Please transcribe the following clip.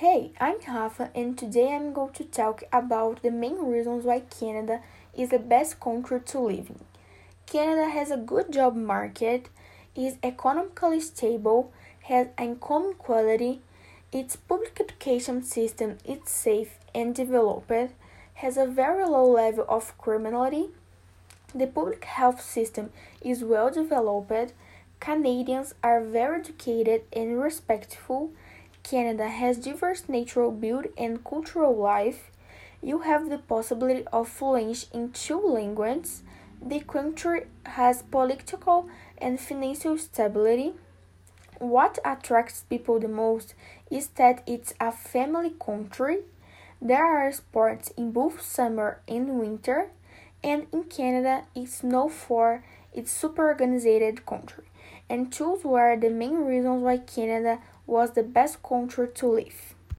Hey, I'm Rafa, and today I'm going to talk about the main reasons why Canada is the best country to live in. Canada has a good job market, is economically stable, has income quality, its public education system is safe and developed, has a very low level of criminality, the public health system is well developed, Canadians are very educated and respectful Canada has diverse natural beauty and cultural life. You have the possibility of fluency in two languages. The country has political and financial stability. What attracts people the most is that it's a family country. There are sports in both summer and winter, and in Canada, it's known for its super organized country. And those were the main reasons why Canada was the best country to live.